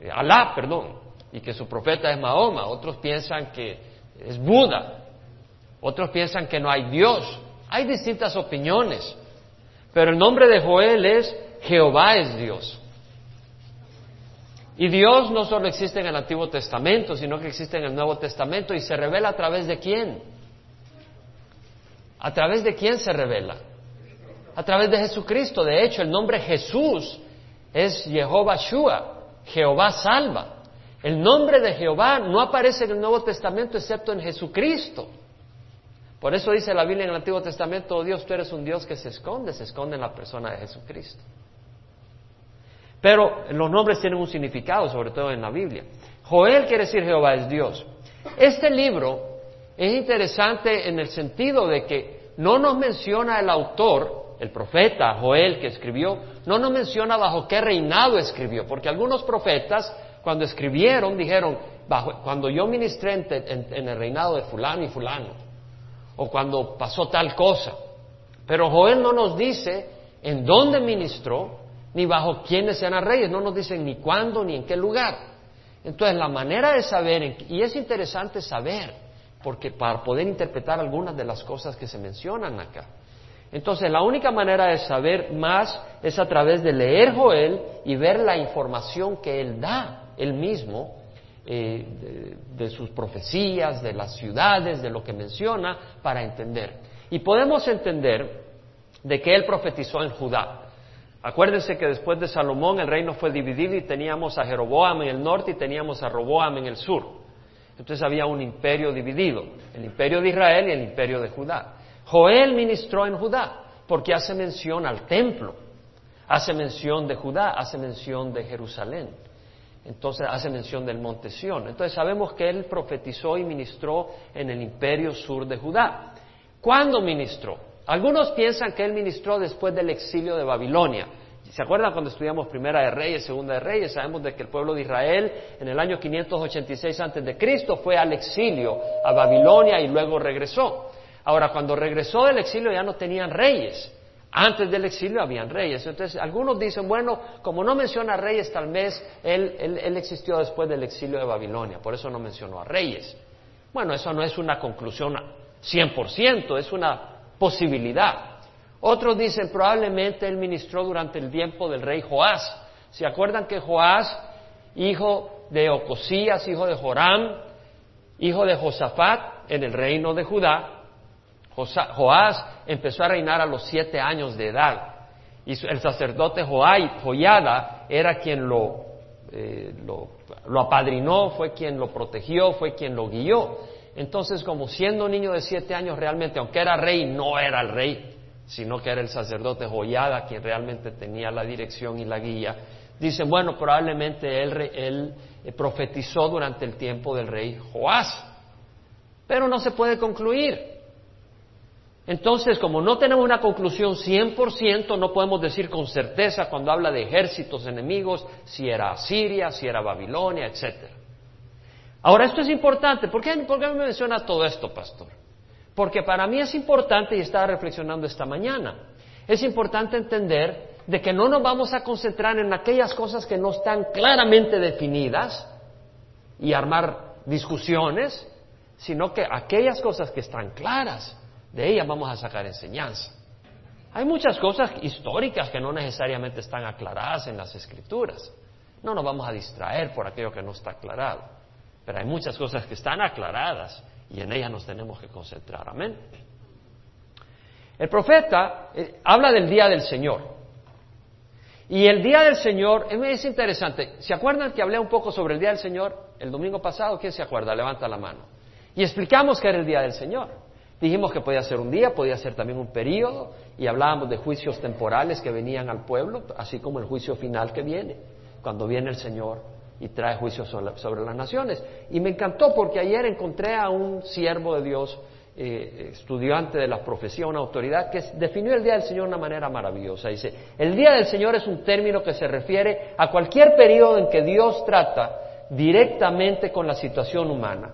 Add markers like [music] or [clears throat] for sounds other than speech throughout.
eh, Alá, perdón, y que su profeta es Mahoma. Otros piensan que es Buda. Otros piensan que no hay Dios. Hay distintas opiniones. Pero el nombre de Joel es Jehová es Dios. Y Dios no solo existe en el Antiguo Testamento, sino que existe en el Nuevo Testamento y se revela a través de quién. ¿A través de quién se revela? A través de Jesucristo. De hecho, el nombre Jesús es Jehová Shua, Jehová salva. El nombre de Jehová no aparece en el Nuevo Testamento excepto en Jesucristo. Por eso dice la Biblia en el Antiguo Testamento, oh Dios, tú eres un Dios que se esconde, se esconde en la persona de Jesucristo. Pero los nombres tienen un significado, sobre todo en la Biblia. Joel quiere decir Jehová es Dios. Este libro es interesante en el sentido de que no nos menciona el autor, el profeta Joel que escribió, no nos menciona bajo qué reinado escribió, porque algunos profetas cuando escribieron dijeron, bajo, cuando yo ministré en, el reinado de fulano y fulano, o cuando pasó tal cosa. Pero Joel no nos dice en dónde ministró, ni bajo quiénes eran reyes, no nos dicen ni cuándo ni en qué lugar. Entonces la manera de saber, y es interesante saber, porque para poder interpretar algunas de las cosas que se mencionan acá. Entonces la única manera de saber más es a través de leer Joel y ver la información que él da, él mismo, eh, de, sus profecías, de las ciudades, de lo que menciona, para entender. Y podemos entender de que él profetizó en Judá. Acuérdense que después de Salomón el reino fue dividido y teníamos a Jeroboam en el norte y teníamos a Roboam en el sur. Entonces había un imperio dividido, el imperio de Israel y el imperio de Judá. Joel ministró en Judá porque hace mención al templo, hace mención de Judá, hace mención de Jerusalén. Entonces hace mención del monte Sión. Entonces sabemos que él profetizó y ministró en el imperio sur de Judá. ¿Cuándo ministró? Algunos piensan que él ministró después del exilio de Babilonia. ¿Se acuerdan cuando estudiamos Primera de Reyes, Segunda de Reyes? Sabemos de que el pueblo de Israel en el año 586 antes de Cristo fue al exilio a Babilonia y luego regresó. Ahora, cuando regresó del exilio ya no tenían reyes. Antes del exilio habían reyes. Entonces, algunos dicen, bueno, como no menciona reyes, tal vez él, él existió después del exilio de Babilonia, por eso no mencionó a reyes. Bueno, eso no es una conclusión 100%, es una posibilidad. Otros dicen probablemente él ministró durante el tiempo del rey Joás. ¿Se acuerdan que Joás, hijo de Ocosías, hijo de Joram, hijo de Josafat en el reino de Judá, Joás empezó a reinar a los siete años de edad. Y el sacerdote Joyada era quien lo, eh, lo, lo apadrinó, fue quien lo protegió, fue quien lo guió. Entonces, como siendo un niño de siete años realmente, aunque era rey, no era el rey, sino que era el sacerdote Joyada quien realmente tenía la dirección y la guía. Dicen, bueno, probablemente él, eh, profetizó durante el tiempo del rey Joás, pero no se puede concluir. Entonces, como no tenemos una conclusión 100%, no podemos decir con certeza cuando habla de ejércitos enemigos si era Siria, si era Babilonia, etcétera. Ahora, esto es importante. ¿Por qué, ¿Por me menciona todo esto, pastor? Porque para mí es importante, y estaba reflexionando esta mañana, es importante entender de que no nos vamos a concentrar en aquellas cosas que no están claramente definidas y armar discusiones, sino que aquellas cosas que están claras, de ellas vamos a sacar enseñanza. Hay muchas cosas históricas que no necesariamente están aclaradas en las escrituras. No nos vamos a distraer por aquello que no está aclarado. Pero hay muchas cosas que están aclaradas y en ellas nos tenemos que concentrar. Amén. El profeta eh, habla del día del Señor. Y el día del Señor es interesante. ¿Se acuerdan que hablé un poco sobre el día del Señor el domingo pasado? ¿Quién se acuerda? Levanta la mano. Y explicamos que era el día del Señor. Dijimos que podía ser un día, podía ser también un periodo, y hablábamos de juicios temporales que venían al pueblo, así como el juicio final que viene, cuando viene el Señor y trae juicio sobre, las naciones. Y me encantó porque ayer encontré a un siervo de Dios, eh, estudiante de la profecía, una autoridad, que definió el Día del Señor de una manera maravillosa. Dice, el Día del Señor es un término que se refiere a cualquier periodo en que Dios trata directamente con la situación humana.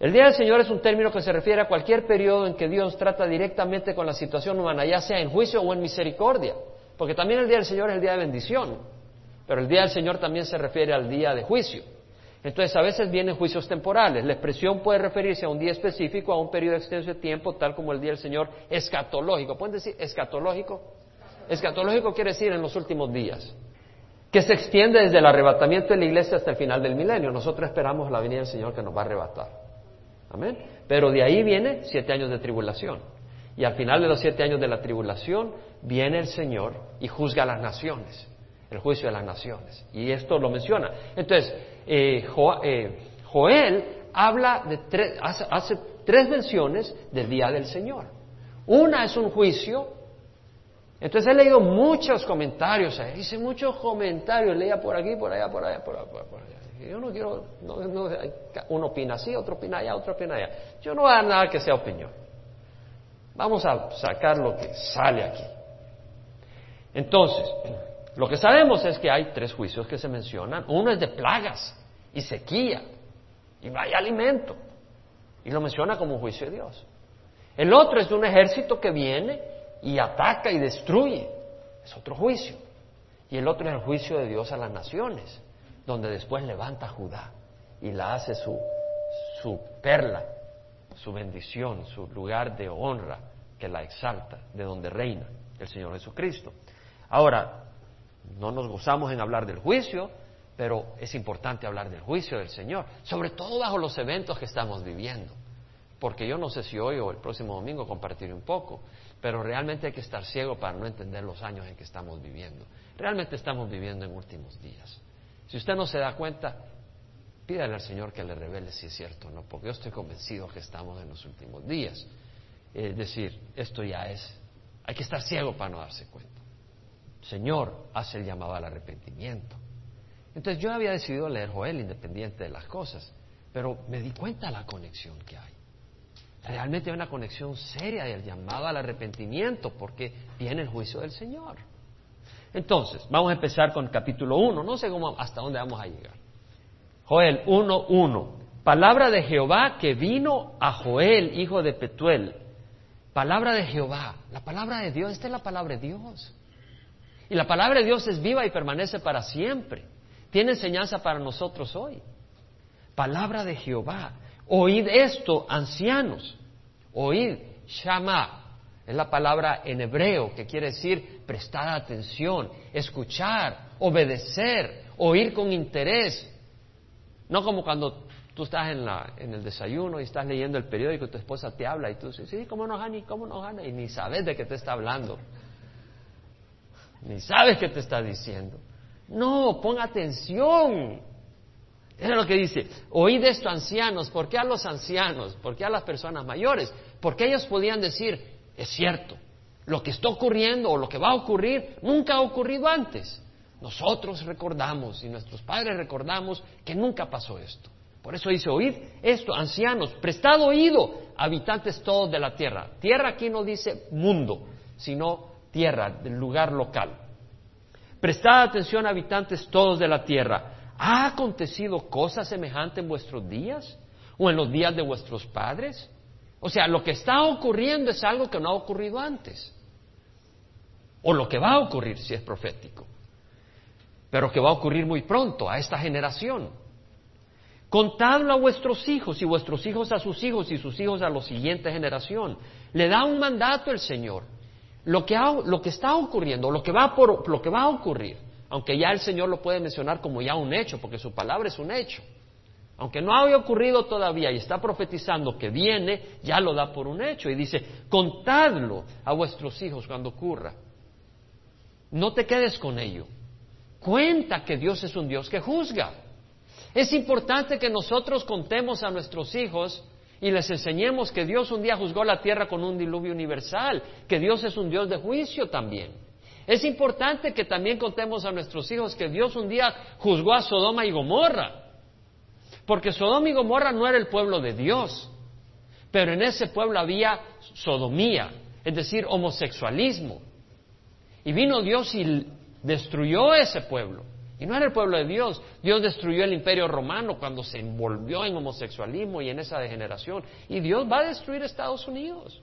El Día del Señor es un término que se refiere a cualquier periodo en que Dios trata directamente con la situación humana, ya sea en juicio o en misericordia, porque también el Día del Señor es el día de bendición. Pero el día del Señor también se refiere al día de juicio. Entonces, a veces vienen juicios temporales. La expresión puede referirse a un día específico, a un periodo extenso de tiempo, tal como el día del Señor escatológico. ¿Pueden decir escatológico? Escatológico quiere decir en los últimos días, que se extiende desde el arrebatamiento de la iglesia hasta el final del milenio. Nosotros esperamos la venida del Señor que nos va a arrebatar. Amén. Pero de ahí viene siete años de tribulación. Y al final de los siete años de la tribulación viene el Señor y juzga a las naciones, el juicio de las naciones. Y esto lo menciona. Entonces, eh, eh, Joel habla de tres, hace, tres menciones del día del Señor. Una es un juicio. Entonces he leído muchos comentarios, dice muchos comentarios, leía por aquí, por allá, por allá, por allá, por allá. Yo no quiero, uno opina así, otro opina allá, otro opina allá. Yo no voy a dar nada que sea opinión. Vamos a sacar lo que sale aquí. Entonces, lo que sabemos es que hay tres juicios que se mencionan. Uno es de plagas y sequía y no hay alimento. Y lo menciona como juicio de Dios. El otro es de un ejército que viene y ataca y destruye. Es otro juicio. Y el otro es el juicio de Dios a las naciones, donde después levanta Judá y la hace su, su perla, su bendición, su lugar de honra que la exalta, de donde reina el Señor Jesucristo. Ahora, no nos gozamos en hablar del juicio, pero es importante hablar del juicio del Señor, sobre todo bajo los eventos que estamos viviendo. Porque yo no sé si hoy o el próximo domingo compartiré un poco, pero realmente hay que estar ciego para no entender los años en que estamos viviendo. Realmente estamos viviendo en últimos días. Si usted no se da cuenta, pídale al Señor que le revele si es cierto o no, porque yo estoy convencido que estamos en los últimos días. Es decir, esto ya es, hay que estar ciego para no darse cuenta. Señor hace el llamado al arrepentimiento. Entonces yo había decidido leer Joel independiente de las cosas, pero me di cuenta de la conexión que hay. Realmente hay una conexión seria del llamado al arrepentimiento porque viene el juicio del Señor. Entonces, vamos a empezar con capítulo 1. No sé cómo, hasta dónde vamos a llegar. Joel 1.1. Palabra de Jehová que vino a Joel, hijo de Petuel. Palabra de Jehová. La palabra de Dios, esta es la palabra de Dios. Y la palabra de Dios es viva y permanece para siempre. Tiene enseñanza para nosotros hoy. Palabra de Jehová. Oíd esto, ancianos. Oíd, shama. Es la palabra en hebreo que quiere decir prestar atención, escuchar, obedecer, oír con interés. No como cuando tú estás en, la, en el desayuno y estás leyendo el periódico y tu esposa te habla y tú dices, sí, ¿cómo no, Hani? ¿Cómo no, Hani? Y ni sabes de qué te está hablando ni sabes qué te está diciendo. No, pon atención. Es lo que dice, oíd esto ancianos, ¿por qué a los ancianos? ¿Por qué a las personas mayores? Porque ellos podían decir, es cierto, lo que está ocurriendo o lo que va a ocurrir nunca ha ocurrido antes. Nosotros recordamos y nuestros padres recordamos que nunca pasó esto. Por eso dice, oíd esto, ancianos, prestad oído, habitantes todos de la tierra. Tierra aquí no dice mundo, sino tierra, del lugar local. Prestad atención, habitantes todos de la tierra. ¿Ha acontecido cosa semejante en vuestros días o en los días de vuestros padres? O sea, lo que está ocurriendo es algo que no ha ocurrido antes. O lo que va a ocurrir si es profético. Pero que va a ocurrir muy pronto a esta generación. Contadlo a vuestros hijos y vuestros hijos a sus hijos y sus hijos a la siguiente generación. Le da un mandato el Señor lo que, lo que está ocurriendo, lo que, va por, lo que va a ocurrir, aunque ya el Señor lo puede mencionar como ya un hecho, porque su palabra es un hecho. Aunque no haya ocurrido todavía y está profetizando que viene, ya lo da por un hecho y dice, contadlo a vuestros hijos cuando ocurra. No te quedes con ello. Cuenta que Dios es un Dios que juzga. Es importante que nosotros contemos a nuestros hijos y les enseñemos que Dios un día juzgó la tierra con un diluvio universal, que Dios es un Dios de juicio también. Es importante que también contemos a nuestros hijos que Dios un día juzgó a Sodoma y Gomorra, porque Sodoma y Gomorra no era el pueblo de Dios, pero en ese pueblo había sodomía, es decir, homosexualismo. Y vino Dios y destruyó ese pueblo. Y no era el pueblo de Dios. Dios destruyó el imperio romano cuando se envolvió en homosexualismo y en esa degeneración. Y Dios va a destruir Estados Unidos.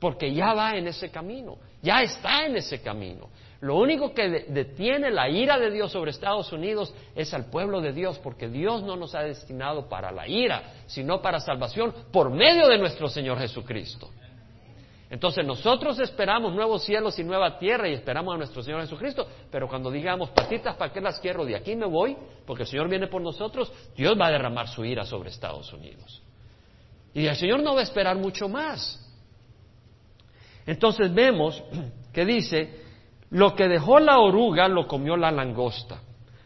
Porque ya va en ese camino. Ya está en ese camino. Lo único que detiene la ira de Dios sobre Estados Unidos es al pueblo de Dios, porque Dios no nos ha destinado para la ira, sino para salvación por medio de nuestro Señor Jesucristo. Entonces nosotros esperamos nuevos cielos y nueva tierra y esperamos a nuestro Señor Jesucristo, pero cuando digamos, patitas, ¿para qué las quiero? De aquí me voy, porque el Señor viene por nosotros, Dios va a derramar su ira sobre Estados Unidos. Y el Señor no va a esperar mucho más. Entonces vemos [clears throat] que dice, lo que dejó la oruga lo comió la langosta.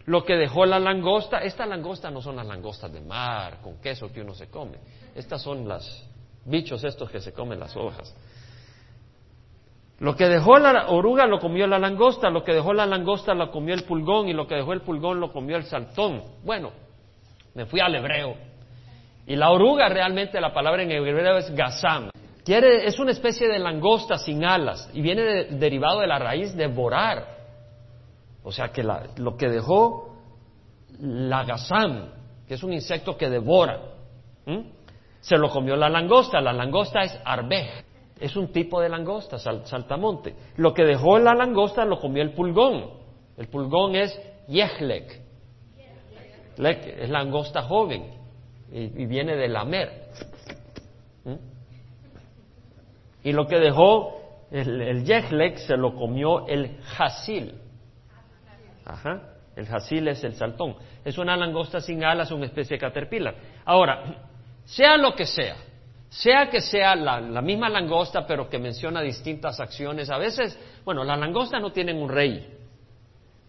Lo que dejó la langosta, estas langostas no son las langostas de mar con queso que uno se come. Estas son los bichos estos que se comen las hojas. Lo que dejó la oruga lo comió la langosta, lo que dejó la langosta lo comió el pulgón y lo que dejó el pulgón lo comió el saltón. Bueno, me fui al hebreo. Y la oruga realmente la palabra en hebreo es gazam. Es una especie de langosta sin alas y viene derivado de la raíz devorar. O sea que lo que dejó la gazam, que es un insecto que devora, se lo comió la langosta. La langosta es arbej es un tipo de langosta, saltamonte. Lo que dejó la langosta lo comió el pulgón. El pulgón es yehlek. es langosta joven y, viene de lamer. Y lo que dejó el, el se lo comió el jasil. Ajá. El jasil es el saltón. Es una langosta sin alas, una especie de caterpillar. Ahora, sea lo que sea, sea que sea la, misma langosta, pero que menciona distintas acciones. A veces, bueno, las langostas no tienen un rey,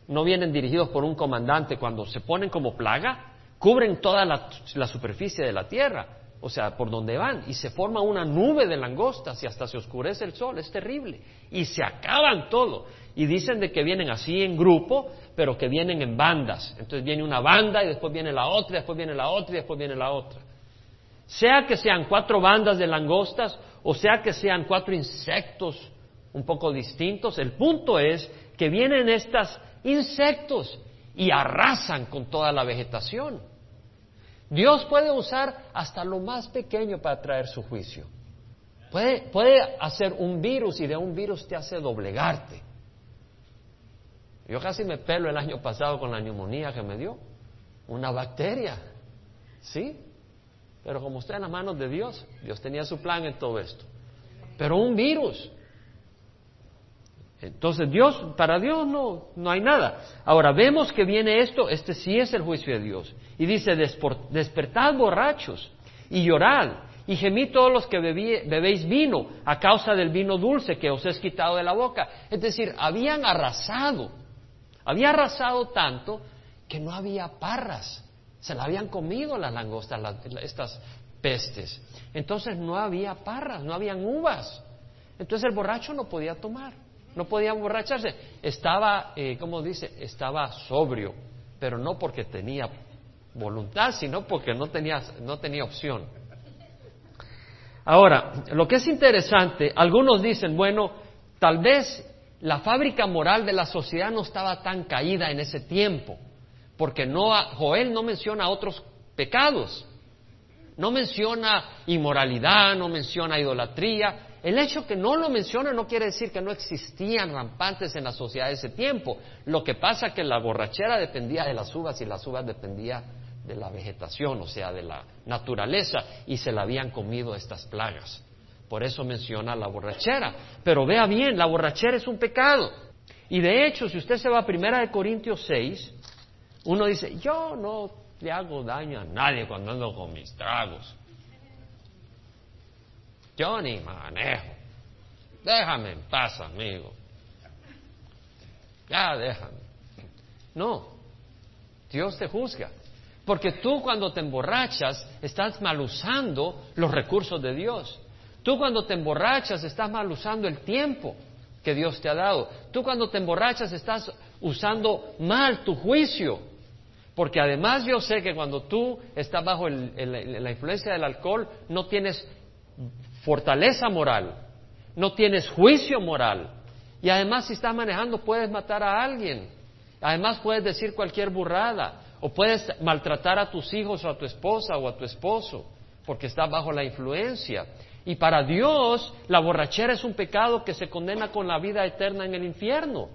no vienen dirigidos por un comandante. Cuando se ponen como plaga, cubren toda la superficie de la tierra, o sea, por donde van, y se forma una nube de langostas y hasta se oscurece el sol, es terrible. Y se acaban todo. Y dicen de que vienen así en grupo, pero que vienen en bandas. Entonces viene una banda y después viene la otra, y después viene la otra y después viene la otra. Sea que sean cuatro bandas de langostas o sea que sean cuatro insectos un poco distintos, el punto es que vienen estos insectos y arrasan con toda la vegetación. Dios puede usar hasta lo más pequeño para traer su juicio. Puede, puede hacer un virus y de un virus te hace doblegarte. Yo casi me pelo el año pasado con la neumonía que me dio. Una bacteria. ¿Sí? Pero como está en las manos de Dios, Dios tenía su plan en todo esto. Pero un virus. Entonces Dios, para Dios no, no hay nada. Ahora vemos que viene esto, este sí es el juicio de Dios. Y dice, despertad borrachos y llorad y gemid todos los que bebéis vino a causa del vino dulce que os es quitado de la boca. Es decir, habían arrasado, había arrasado tanto que no había parras. Se la habían comido las langostas, estas pestes. Entonces no había parras, no habían uvas. Entonces el borracho no podía tomar, no podía emborracharse. Estaba, eh, como dice, estaba sobrio, pero no porque tenía voluntad, sino porque no tenía, no tenía opción. Ahora, lo que es interesante, algunos dicen, bueno, tal vez la fábrica moral de la sociedad no estaba tan caída en ese tiempo porque no, Joel no menciona otros pecados, no menciona inmoralidad, no menciona idolatría. El hecho que no lo menciona no quiere decir que no existían rampantes en la sociedad de ese tiempo. Lo que pasa es que la borrachera dependía de las uvas y las uvas dependía de la vegetación, o sea, de la naturaleza, y se la habían comido estas plagas. Por eso menciona la borrachera. Pero vea bien, la borrachera es un pecado. Y de hecho, si usted se va a Primera de Corintios 6, uno dice, yo no le hago daño a nadie cuando ando con mis tragos. Yo ni manejo. Déjame en paz, amigo. Ya déjame. No, Dios te juzga. Porque tú cuando te emborrachas estás mal usando los recursos de Dios. Tú cuando te emborrachas estás mal usando el tiempo que Dios te ha dado. Tú cuando te emborrachas estás usando mal tu juicio. Porque además yo sé que cuando tú estás bajo la influencia del alcohol, no tienes fortaleza moral, no tienes juicio moral. Y además si estás manejando puedes matar a alguien. Además puedes decir cualquier burrada. O puedes maltratar a tus hijos o a tu esposa o a tu esposo porque estás bajo la influencia. Y para Dios la borrachera es un pecado que se condena con la vida eterna en el infierno.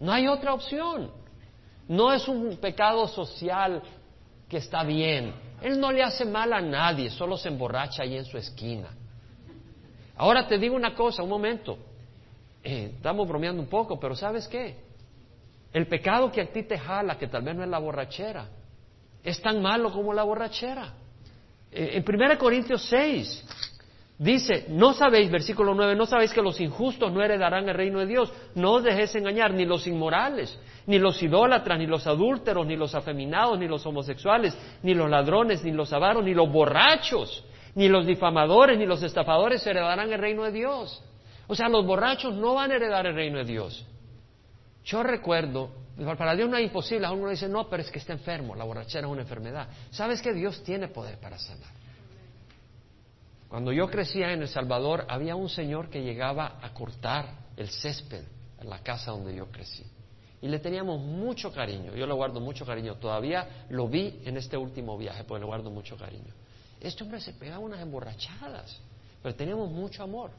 No hay otra opción. No es un pecado social que está bien. Él no le hace mal a nadie, solo se emborracha ahí en su esquina. Ahora te digo una cosa, un momento. Eh, estamos bromeando un poco, pero ¿sabes qué? El pecado que a ti te jala, que tal vez no es la borrachera, es tan malo como la borrachera. Eh, en 1 Corintios 6 dice, no sabéis, versículo 9, no sabéis que los injustos no heredarán el reino de Dios. No os dejéis engañar, ni los inmorales, ni los idólatras, ni los adúlteros, ni los afeminados, ni los homosexuales, ni los ladrones, ni los avaros, ni los borrachos, ni los difamadores, ni los estafadores heredarán el reino de Dios. O sea, los borrachos no van a heredar el reino de Dios. Yo recuerdo, para Dios no es imposible, uno dice, no, pero es que está enfermo, la borrachera es una enfermedad. ¿Sabes que Dios tiene poder para sanar? Cuando yo crecía en El Salvador, había un señor que llegaba a cortar el césped en la casa donde yo crecí. Y le teníamos mucho cariño, yo le guardo mucho cariño. Todavía lo vi en este último viaje, porque le guardo mucho cariño. Este hombre se pegaba unas emborrachadas, pero teníamos mucho amor.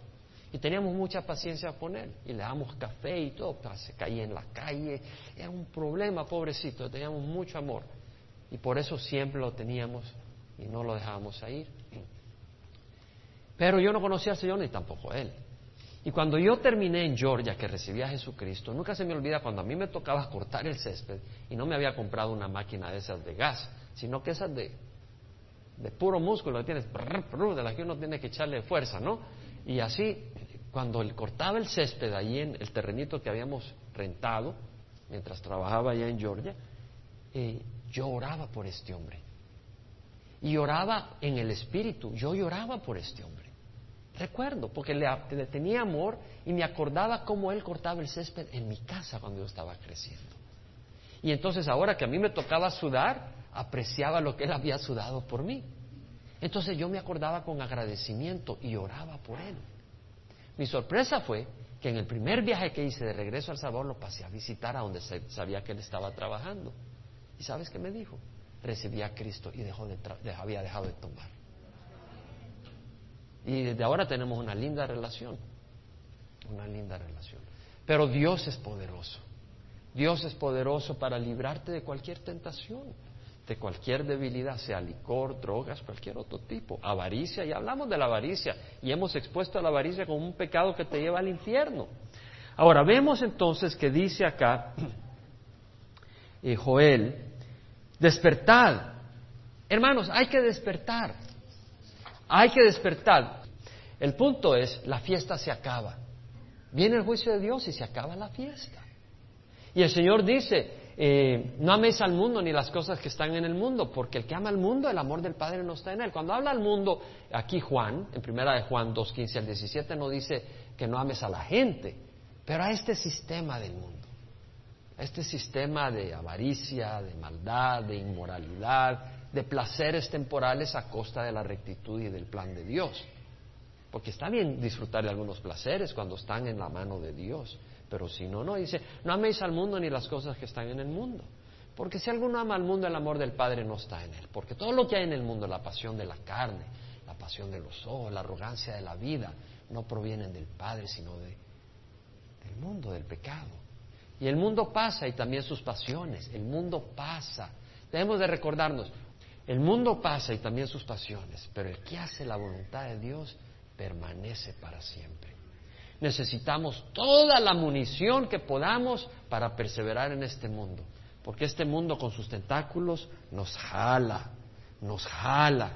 Y teníamos mucha paciencia con él. Y le damos café y todo. Se caía en la calle. Era un problema, pobrecito. Teníamos mucho amor. Y por eso siempre lo teníamos y no lo dejábamos ir. Pero yo no conocía al Señor ni tampoco a él. Y cuando yo terminé en Georgia, que recibí a Jesucristo, nunca se me olvida cuando a mí me tocaba cortar el césped y no me había comprado una máquina de esas de gas, sino que esas de, de puro músculo, que tienes, de las que uno tiene que echarle fuerza, ¿no? Y así cuando él cortaba el césped ahí en el terrenito que habíamos rentado, mientras trabajaba allá en Georgia, eh, yo oraba por este hombre. Y oraba en el espíritu, yo lloraba por este hombre. Recuerdo, porque le, le tenía amor y me acordaba cómo él cortaba el césped en mi casa cuando yo estaba creciendo. Y entonces ahora que a mí me tocaba sudar, apreciaba lo que él había sudado por mí. Entonces yo me acordaba con agradecimiento y oraba por él. Mi sorpresa fue que en el primer viaje que hice de regreso al Salvador lo pasé a visitar a donde sabía que él estaba trabajando. ¿Y sabes qué me dijo? Recibí a Cristo y dejó de había dejado de tomar. Y desde ahora tenemos una linda relación. Una linda relación. Pero Dios es poderoso. Dios es poderoso para librarte de cualquier tentación de cualquier debilidad, sea licor, drogas, cualquier otro tipo, avaricia, y hablamos de la avaricia, y hemos expuesto a la avaricia como un pecado que te lleva al infierno. Ahora, vemos entonces que dice acá [clears throat] eh, Joel, despertad. Hermanos, hay que despertar, hay que despertar. El punto es, la fiesta se acaba. Viene el juicio de Dios y se acaba la fiesta. Y el Señor dice, eh, no améis al mundo ni las cosas que están en el mundo, porque el que ama al mundo, el amor del Padre no está en él. Cuando habla al mundo, aquí Juan, en primera de Juan 2, 15 al 17, no dice que no ames a la gente, pero a este sistema del mundo, a este sistema de avaricia, de maldad, de inmoralidad, de placeres temporales a costa de la rectitud y del plan de Dios. Porque está bien disfrutar de algunos placeres cuando están en la mano de Dios, pero si no, no, dice, no améis al mundo ni las cosas que están en el mundo. Porque si alguno ama al mundo, el amor del Padre no está en él. Porque todo lo que hay en el mundo, la pasión de la carne, la pasión de los ojos, la arrogancia de la vida, no provienen del Padre, sino de, del mundo, del pecado. Y el mundo pasa y también sus pasiones. El mundo pasa. Debemos de recordarnos, el mundo pasa y también sus pasiones, pero el que hace la voluntad de Dios permanece para siempre. Necesitamos toda la munición que podamos para perseverar en este mundo, porque este mundo con sus tentáculos nos jala, nos jala.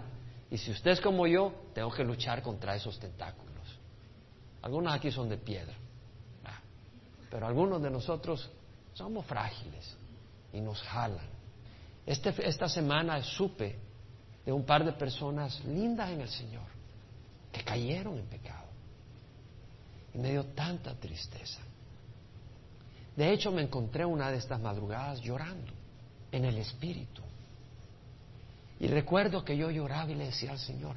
Y si usted es como yo, tengo que luchar contra esos tentáculos. Algunos aquí son de piedra, ah, pero algunos de nosotros somos frágiles y nos jalan. Este, esta semana supe de un par de personas lindas en el Señor que cayeron en pecado y me dio tanta tristeza. De hecho, me encontré una de estas madrugadas llorando en el espíritu. Y recuerdo que yo lloraba y le decía al Señor,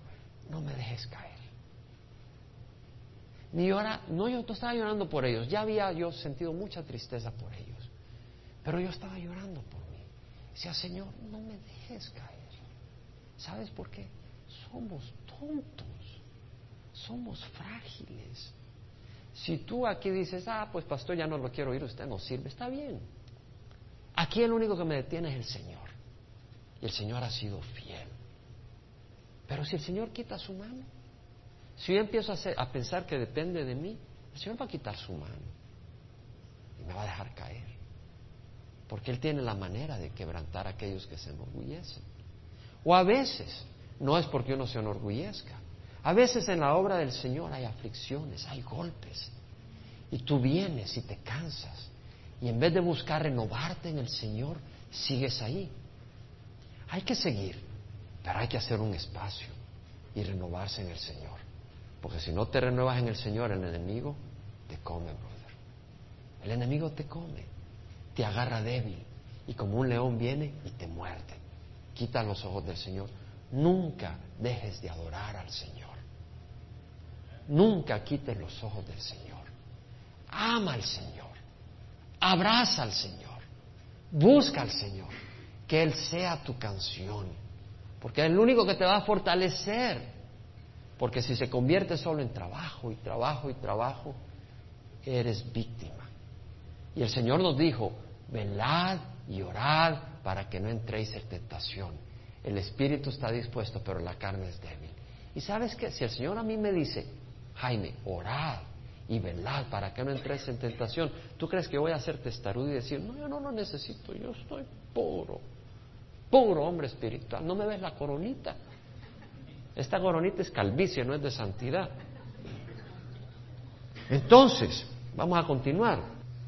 no me dejes caer. Ni llora, no, yo no estaba llorando por ellos, ya había yo sentido mucha tristeza por ellos, pero yo estaba llorando por mí. Decía, Señor, no me dejes caer. ¿Sabes por qué? Somos tontos, somos frágiles. Si tú aquí dices, ah, pues pastor, ya no lo quiero oír, usted no sirve, está bien. Aquí el único que me detiene es el Señor. Y el Señor ha sido fiel. Pero si el Señor quita su mano, si yo empiezo a, pensar que depende de mí, el Señor va a quitar su mano y me va a dejar caer. Porque Él tiene la manera de quebrantar a aquellos que se enorgullecen. O a veces, no es porque uno se enorgullezca, a veces en la obra del Señor hay aflicciones, hay golpes. Y tú vienes y te cansas. Y en vez de buscar renovarte en el Señor, sigues ahí. Hay que seguir, pero hay que hacer un espacio y renovarse en el Señor. Porque si no te renuevas en el Señor, el enemigo te come, brother. El enemigo te come, te agarra débil y como un león viene y te muerde. Quita los ojos del Señor. Nunca dejes de adorar al Señor. Nunca quites los ojos del Señor. Ama al Señor. Abraza al Señor. Busca al Señor. Que Él sea tu canción. Porque es el único que te va a fortalecer. Porque si se convierte solo en trabajo y trabajo y trabajo, eres víctima. Y el Señor nos dijo, velad y orad para que no entréis en tentación. El espíritu está dispuesto, pero la carne es débil. Y sabes que si el Señor a mí me dice, Jaime, orad y velad para que no entres en tentación, ¿tú crees que voy a ser testarudo y decir, no, yo no lo necesito, yo estoy puro, puro hombre espiritual, no me ves la coronita? Esta coronita es calvicie, no es de santidad. Entonces, vamos a continuar.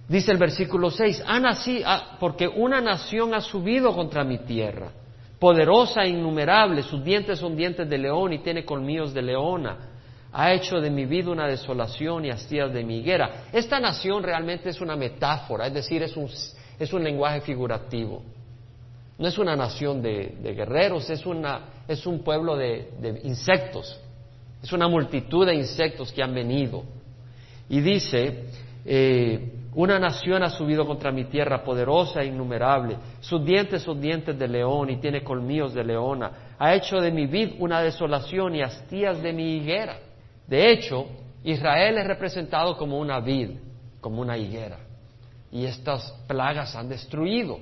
Dice el versículo 6, ha nacido, porque una nación ha subido contra mi tierra, poderosa e innumerable, sus dientes son dientes de león y tiene colmillos de leona, ha hecho de mi vida una desolación y hastías de mi higuera. Esta nación realmente es una metáfora, es decir, es un, es un lenguaje figurativo. No es una nación de, guerreros, es, una, es un pueblo de, de insectos, es una multitud de insectos que han venido. Y dice, eh, una nación ha subido contra mi tierra, poderosa e innumerable. Sus dientes son dientes de león y tiene colmillos de leona. Ha hecho de mi vid una desolación y hastías de mi higuera. De hecho, Israel es representado como una vid, como una higuera. Y estas plagas han destruido.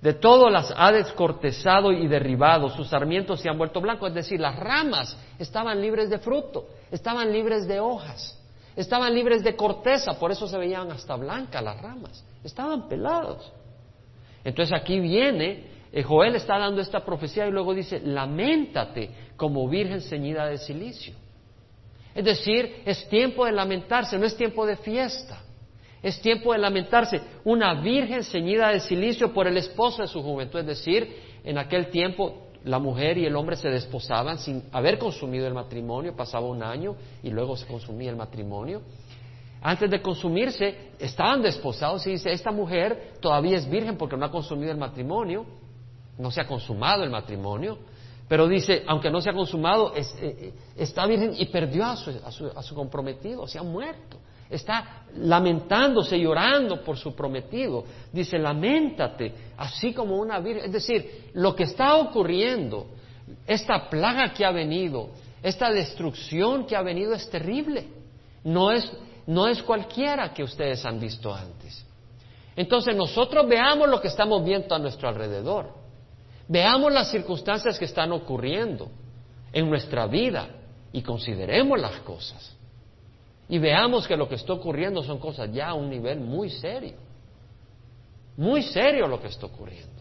De todo las ha descortezado y derribado, sus sarmientos se han vuelto blancos, es decir, las ramas estaban libres de fruto, estaban libres de hojas, estaban libres de corteza, por eso se veían hasta blancas las ramas, estaban pelados. Entonces aquí viene, eh, Joel está dando esta profecía y luego dice, lamentate como virgen ceñida de silicio. Es decir, es tiempo de lamentarse, no es tiempo de fiesta. Es tiempo de lamentarse. Una virgen ceñida de silicio por el esposo de su juventud. Es decir, en aquel tiempo la mujer y el hombre se desposaban sin haber consumido el matrimonio, pasaba un año y luego se consumía el matrimonio. Antes de consumirse, estaban desposados y dice, esta mujer todavía es virgen porque no ha consumido el matrimonio, no se ha consumado el matrimonio, pero dice, aunque no se ha consumado, eh, eh, está virgen y perdió a su, a su comprometido, se ha muerto está lamentándose llorando por su prometido. Dice, lamentate, así como una virgen. Es decir, lo que está ocurriendo, esta plaga que ha venido, esta destrucción que ha venido es terrible. No es, no es cualquiera que ustedes han visto antes. Entonces nosotros veamos lo que estamos viendo a nuestro alrededor. Veamos las circunstancias que están ocurriendo en nuestra vida y consideremos las cosas. Y veamos que lo que está ocurriendo son cosas ya a un nivel muy serio. Muy serio lo que está ocurriendo.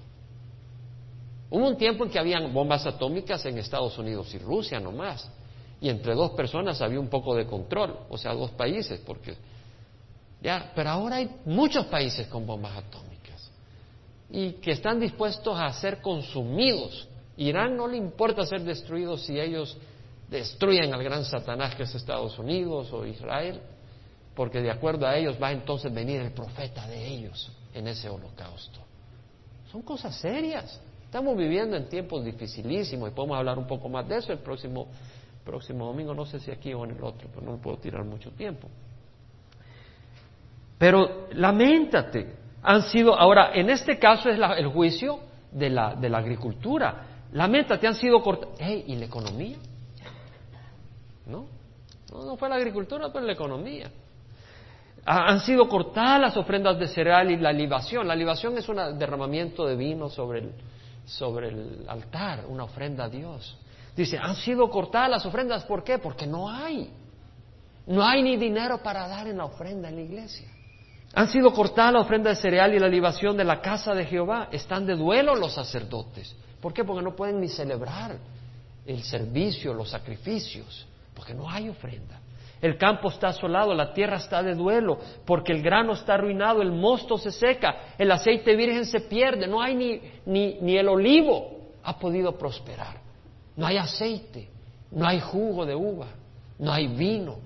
Hubo un tiempo en que habían bombas atómicas en Estados Unidos y Rusia nomás. Y entre dos personas había un poco de control, o sea, dos países, porque ya, pero ahora hay muchos países con bombas atómicas y que están dispuestos a ser consumidos. Irán no le importa ser destruido si ellos destruyen al gran Satanás que es Estados Unidos o Israel, porque de acuerdo a ellos va entonces venir el profeta de ellos en ese holocausto. Son cosas serias. Estamos viviendo en tiempos dificilísimos y podemos hablar un poco más de eso el próximo, próximo domingo, no sé si aquí o en el otro, pero no me puedo tirar mucho tiempo. Pero lamentate, han sido, ahora, en este caso es el juicio de la, de la agricultura. Lamentate, han sido cortados. ¿y la economía? ¿no? No, no fue la agricultura, fue la economía. Han sido cortadas las ofrendas de cereal y la libación. La libación es un derramamiento de vino sobre el, sobre el altar, una ofrenda a Dios. Dice, han sido cortadas las ofrendas, ¿por qué? Porque no hay. No hay ni dinero para dar en la ofrenda en la iglesia. Han sido cortadas la ofrenda de cereal y la libación de la casa de Jehová. Están de duelo los sacerdotes. ¿Por qué? Porque no pueden ni celebrar el servicio, los sacrificios, porque no hay ofrenda. El campo está asolado, la tierra está de duelo, porque el grano está arruinado, el mosto se seca, el aceite virgen se pierde, no hay ni, ni, ni el olivo ha podido prosperar. No hay aceite, no hay jugo de uva, no hay vino,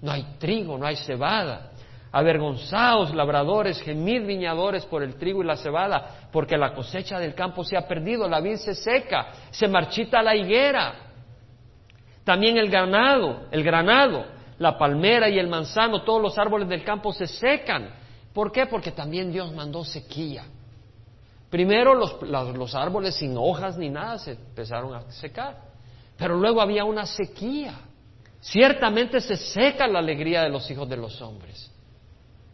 no hay trigo, no hay cebada. Avergonzados labradores, gemid viñadores por el trigo y la cebada, porque la cosecha del campo se ha perdido, la vid se seca, se marchita la higuera. También el ganado, el granado, la palmera y el manzano, todos los árboles del campo se secan. ¿Por qué? Porque también Dios mandó sequía. Primero los, los, árboles sin hojas ni nada se empezaron a secar, pero luego había una sequía. Ciertamente se seca la alegría de los hijos de los hombres.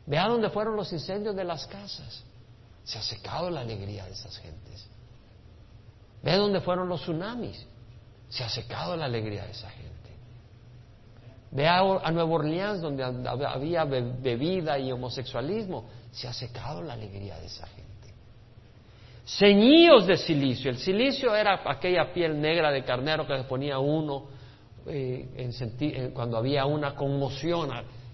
Vea dónde fueron los incendios de las casas. Se ha secado la alegría de esas gentes. Vea dónde fueron los tsunamis. Se ha secado la alegría de esa gente. Vea a Nueva Orleans donde había bebida y homosexualismo. Se ha secado la alegría de esa gente. Ceñíos de silicio. El silicio era aquella piel negra de carnero que se ponía uno eh, cuando había una conmoción,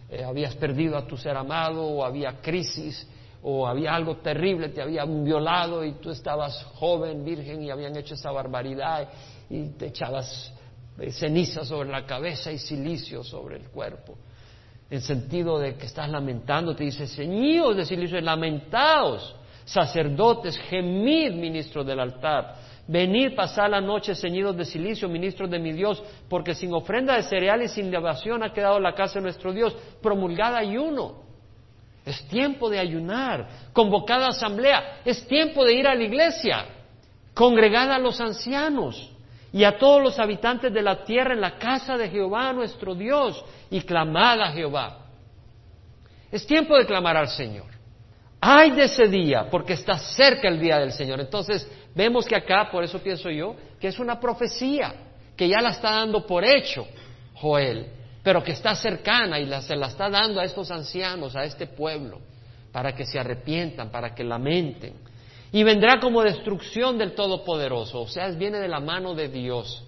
eh, habías perdido a tu ser amado o había crisis o había algo terrible, te habían violado y tú estabas joven, virgen y habían hecho esa barbaridad y te echabas eh, ceniza sobre la cabeza y silicio sobre el cuerpo. En sentido de que estás lamentando, te dice, ceñíos de silicio, lamentaos, sacerdotes, gemid, ministros del altar, venid, pasar la noche ceñidos de silicio, ministros de mi Dios, porque sin ofrenda de cereal y sin libación ha quedado la casa de nuestro Dios, promulgada ayuno. Es tiempo de ayunar, convocada asamblea, es tiempo de ir a la iglesia, congregada a los ancianos y a todos los habitantes de la tierra en la casa de Jehová nuestro Dios y clamada a Jehová. Es tiempo de clamar al Señor. Ay de ese día, porque está cerca el día del Señor. Entonces, vemos que acá, por eso pienso yo, que es una profecía, que ya la está dando por hecho Joel, pero que está cercana y se la está dando a estos ancianos, a este pueblo, para que se arrepientan, para que lamenten. Y vendrá como destrucción del Todopoderoso, o sea, viene de la mano de Dios.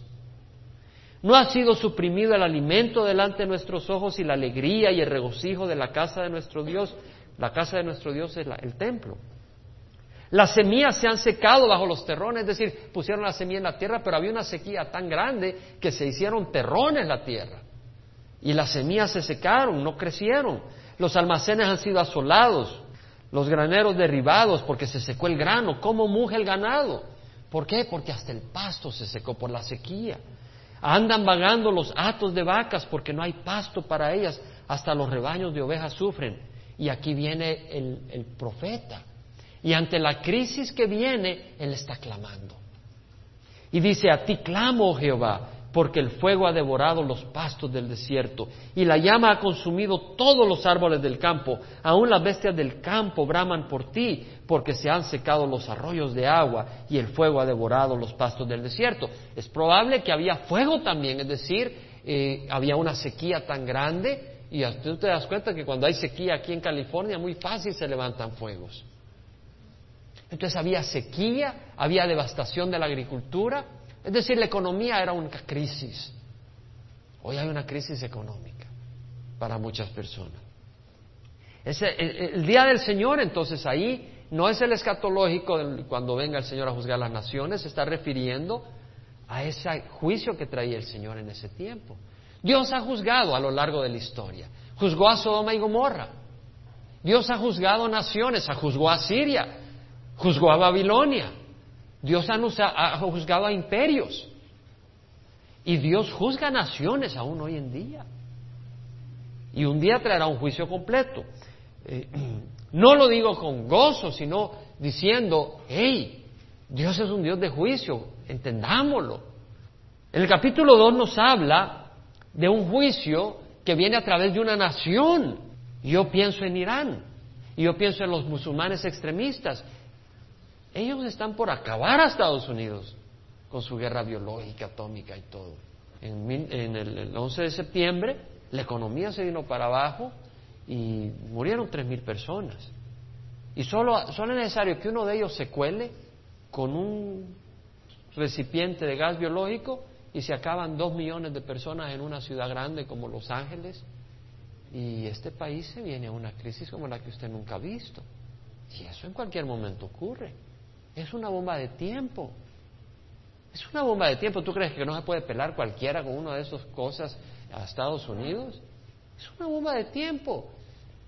No ha sido suprimido el alimento delante de nuestros ojos y la alegría y el regocijo de la casa de nuestro Dios, la casa de nuestro Dios es el templo. Las semillas se han secado bajo los terrones, es decir, pusieron la semilla en la tierra, pero había una sequía tan grande que se hicieron terrones en la tierra. Y las semillas se secaron, no crecieron. Los almacenes han sido asolados, los graneros derribados porque se secó el grano. ¿Cómo muge el ganado? ¿Por qué? Porque hasta el pasto se secó por la sequía. Andan vagando los atos de vacas porque no hay pasto para ellas. Hasta los rebaños de ovejas sufren. Y aquí viene el, profeta. Y ante la crisis que viene, él está clamando. Y dice, a ti clamo, oh Jehová, porque el fuego ha devorado los pastos del desierto y la llama ha consumido todos los árboles del campo. Aún las bestias del campo braman por ti, porque se han secado los arroyos de agua y el fuego ha devorado los pastos del desierto. Es probable que había fuego también, es decir, eh, había una sequía tan grande y tú te das cuenta que cuando hay sequía aquí en California, muy fácil se levantan fuegos. Entonces había sequía, había devastación de la agricultura, es decir, la economía era una crisis. Hoy hay una crisis económica para muchas personas. el, día del Señor, entonces ahí no es el escatológico cuando venga el Señor a juzgar las naciones, se está refiriendo a ese juicio que traía el Señor en ese tiempo. Dios ha juzgado a lo largo de la historia. Juzgó a Sodoma y Gomorra. Dios ha juzgado naciones, juzgó a Siria, juzgó a Babilonia. Dios ha, juzgado a imperios. Y Dios juzga naciones aún hoy en día. Y un día traerá un juicio completo. Eh, [clears throat] no lo digo con gozo, sino diciendo, hey, Dios es un Dios de juicio, entendámoslo. En el capítulo 2 nos habla de un juicio que viene a través de una nación. Yo pienso en Irán y yo pienso en los musulmanes extremistas. Ellos están por acabar a Estados Unidos con su guerra biológica, atómica y todo. En, el, 11 de septiembre la economía se vino para abajo y murieron tres mil personas. Y solo, solo es necesario que uno de ellos se cuele con un recipiente de gas biológico y se acaban dos millones de personas en una ciudad grande como Los Ángeles y este país se viene a una crisis como la que usted nunca ha visto. Y eso en cualquier momento ocurre. Es una bomba de tiempo. Es una bomba de tiempo. ¿Tú crees que no se puede pelar cualquiera con una de esas cosas a Estados Unidos? Es una bomba de tiempo.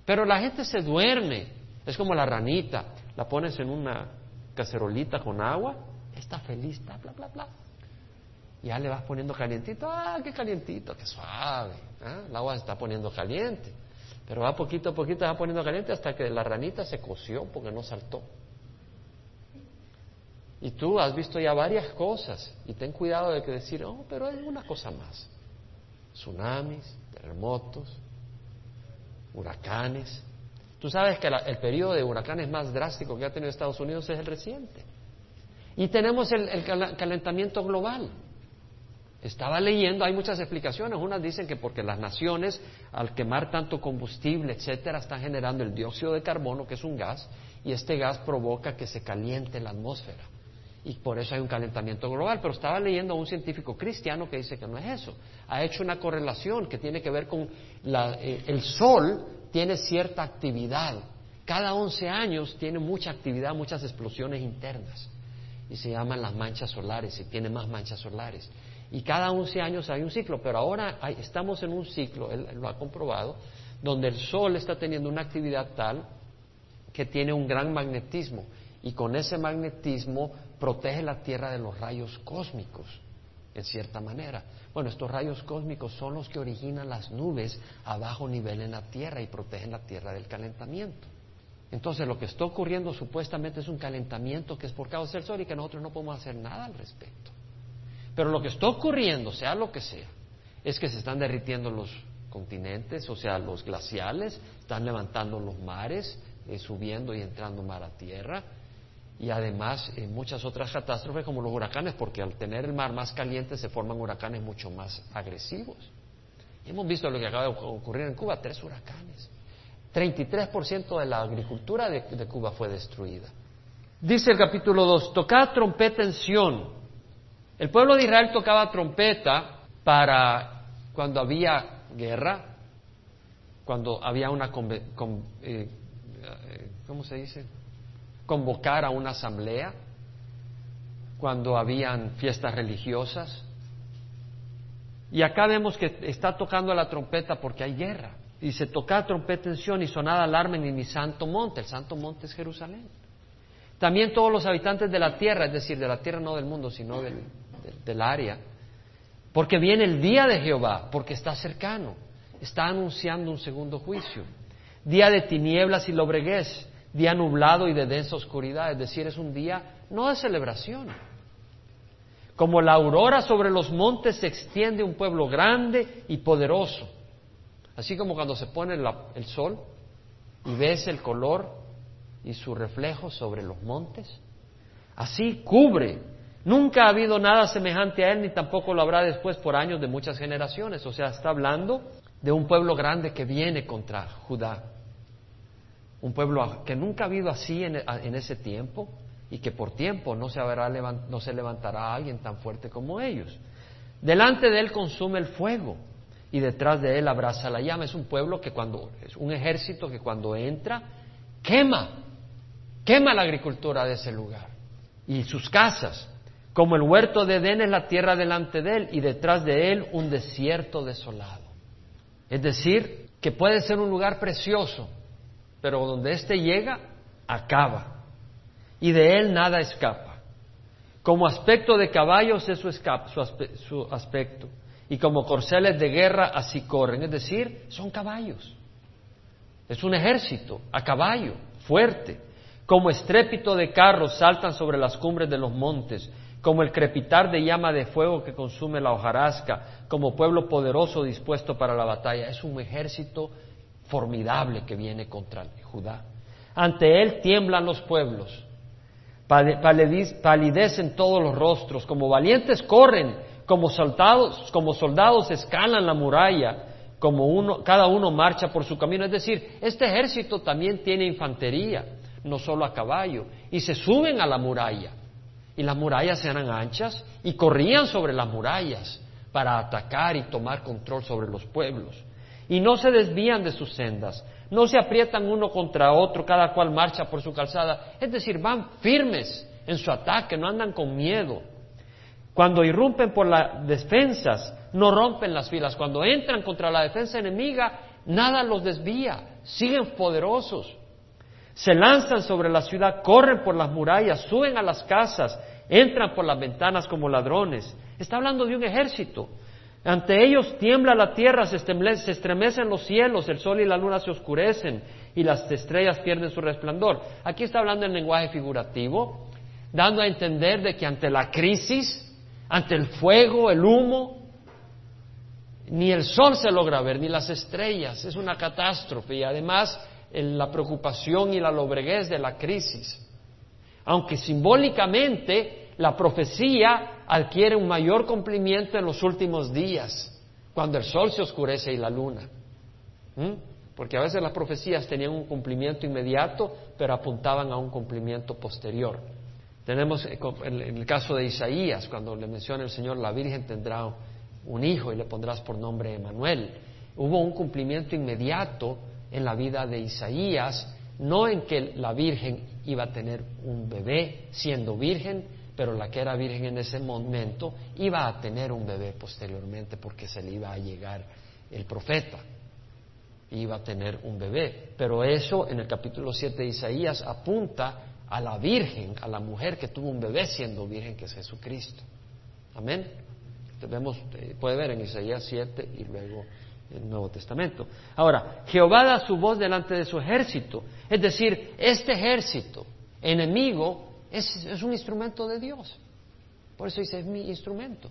Pero la gente se duerme. Es como la ranita. La pones en una cacerolita con agua. Está feliz, bla, bla, bla, bla. Ya le vas poniendo calientito. Ah, qué calientito, qué suave. ¿ah? El agua se está poniendo caliente. Pero va poquito a poquito, va poniendo caliente hasta que la ranita se coció porque no saltó. Y tú has visto ya varias cosas y ten cuidado de que decir, oh, pero hay una cosa más. Tsunamis, terremotos, huracanes. Tú sabes que el periodo de huracanes más drástico que ha tenido Estados Unidos es el reciente. Y tenemos el calentamiento global. Estaba leyendo, hay muchas explicaciones. Unas dicen que porque las naciones, al quemar tanto combustible, etcétera, están generando el dióxido de carbono, que es un gas, y este gas provoca que se caliente la atmósfera. Y por eso hay un calentamiento global. Pero estaba leyendo a un científico cristiano que dice que no es eso. Ha hecho una correlación que tiene que ver con la, eh, el Sol tiene cierta actividad. Cada 11 años tiene mucha actividad, muchas explosiones internas. Y se llaman las manchas solares y tiene más manchas solares. Y cada 11 años hay un ciclo, pero ahora estamos en un ciclo, él, lo ha comprobado, donde el Sol está teniendo una actividad tal que tiene un gran magnetismo y con ese magnetismo protege la Tierra de los rayos cósmicos, en cierta manera. Bueno, estos rayos cósmicos son los que originan las nubes a bajo nivel en la Tierra y protegen la Tierra del calentamiento. Entonces, lo que está ocurriendo supuestamente es un calentamiento que es por causa del Sol y que nosotros no podemos hacer nada al respecto. Pero lo que está ocurriendo, sea lo que sea, es que se están derritiendo los continentes, o sea, los glaciales, están levantando los mares, eh, subiendo y entrando mar a tierra, y además en muchas otras catástrofes como los huracanes, porque al tener el mar más caliente se forman huracanes mucho más agresivos. Y hemos visto lo que acaba de ocurrir en Cuba, tres huracanes. 33% de la agricultura de, Cuba fue destruida. Dice el capítulo 2, tocad trompeta en Sión, el pueblo de Israel tocaba trompeta para cuando había guerra, cuando había una, eh, ¿cómo se dice? Convocar a una asamblea, cuando habían fiestas religiosas. Y acá vemos que está tocando la trompeta porque hay guerra. Y se toca trompeta en Sion y sonada alarma en mi santo monte. El santo monte es Jerusalén. También todos los habitantes de la tierra, es decir, de la tierra no del mundo, sino del, del área, porque viene el día de Jehová, porque está cercano, está anunciando un segundo juicio. Día de tinieblas y lobreguez, día nublado y de densa oscuridad, es decir, es un día no de celebración. Como la aurora sobre los montes se extiende un pueblo grande y poderoso. Así como cuando se pone el sol y ves el color y su reflejo sobre los montes, así cubre Nunca ha habido nada semejante a él, ni tampoco lo habrá después por años de muchas generaciones. O sea, está hablando de un pueblo grande que viene contra Judá. Un pueblo que nunca ha habido así en, ese tiempo y que por tiempo no se, no se levantará alguien tan fuerte como ellos. Delante de él consume el fuego y detrás de él abraza la llama. Es un pueblo que cuando, es un ejército que cuando entra, quema, quema la agricultura de ese lugar y sus casas. Como el huerto de Edén es la tierra delante de él y detrás de él un desierto desolado. Es decir, que puede ser un lugar precioso, pero donde éste llega, acaba. Y de él nada escapa. Como aspecto de caballos es su, aspecto. Y como corceles de guerra así corren. Es decir, son caballos. Es un ejército a caballo, fuerte. Como estrépito de carros saltan sobre las cumbres de los montes como el crepitar de llama de fuego que consume la hojarasca, como pueblo poderoso dispuesto para la batalla. Es un ejército formidable que viene contra Judá. Ante él tiemblan los pueblos, palidecen todos los rostros, como valientes corren, como soldados, como soldados escalan la muralla, como uno, cada uno marcha por su camino. Es decir, este ejército también tiene infantería, no solo a caballo, y se suben a la muralla. Y las murallas eran anchas y corrían sobre las murallas para atacar y tomar control sobre los pueblos. Y no se desvían de sus sendas, no se aprietan uno contra otro, cada cual marcha por su calzada. Es decir, van firmes en su ataque, no andan con miedo. Cuando irrumpen por las defensas, no rompen las filas. Cuando entran contra la defensa enemiga, nada los desvía, siguen poderosos. Se lanzan sobre la ciudad, corren por las murallas, suben a las casas, entran por las ventanas como ladrones. Está hablando de un ejército. Ante ellos tiembla la tierra, se estremecen los cielos, el sol y la luna se oscurecen y las estrellas pierden su resplandor. Aquí está hablando en lenguaje figurativo, dando a entender de que ante la crisis, ante el fuego, el humo, ni el sol se logra ver, ni las estrellas. Es una catástrofe y además la preocupación y la lobreguez de la crisis. Aunque simbólicamente la profecía adquiere un mayor cumplimiento en los últimos días, cuando el sol se oscurece y la luna. ¿Mm? Porque a veces las profecías tenían un cumplimiento inmediato, pero apuntaban a un cumplimiento posterior. Tenemos eh, en el caso de Isaías, cuando le menciona el Señor, la Virgen tendrá un hijo y le pondrás por nombre Emanuel. Hubo un cumplimiento inmediato en la vida de Isaías, no en que la Virgen iba a tener un bebé siendo virgen, pero la que era virgen en ese momento iba a tener un bebé posteriormente porque se le iba a llegar el profeta. Iba a tener un bebé. Pero eso en el capítulo 7 de Isaías apunta a la virgen, a la mujer que tuvo un bebé siendo virgen, que es Jesucristo. Amén. Vemos, eh, puede ver en Isaías 7 y luego el Nuevo Testamento. Ahora, Jehová da su voz delante de su ejército. Es decir, este ejército enemigo es, un instrumento de Dios. Por eso dice, es mi instrumento.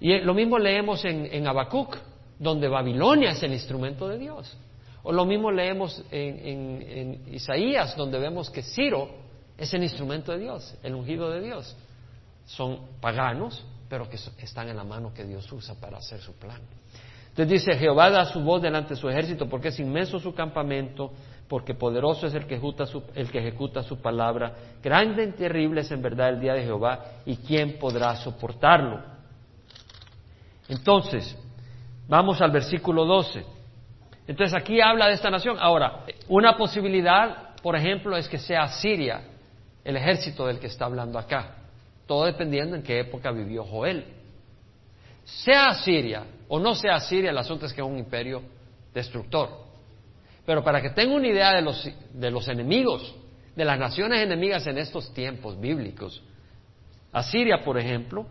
Y lo mismo leemos en, en Habacuc, donde Babilonia es el instrumento de Dios. O lo mismo leemos en, en Isaías, donde vemos que Ciro es el instrumento de Dios, el ungido de Dios. Son paganos, pero que están en la mano que Dios usa para hacer su plan. Entonces dice, Jehová da su voz delante de su ejército porque es inmenso su campamento, porque poderoso es el que, ejecuta su, el que ejecuta su palabra. Grande y terrible es en verdad el día de Jehová y quién podrá soportarlo. Entonces, vamos al versículo 12. Entonces aquí habla de esta nación. Ahora, una posibilidad, por ejemplo, es que sea Siria el ejército del que está hablando acá. Todo dependiendo en qué época vivió Joel. Sea Siria o no sea Siria, el asunto es que es un imperio destructor. Pero para que tenga una idea de los, de los enemigos, de las naciones enemigas en estos tiempos bíblicos, Asiria, por ejemplo,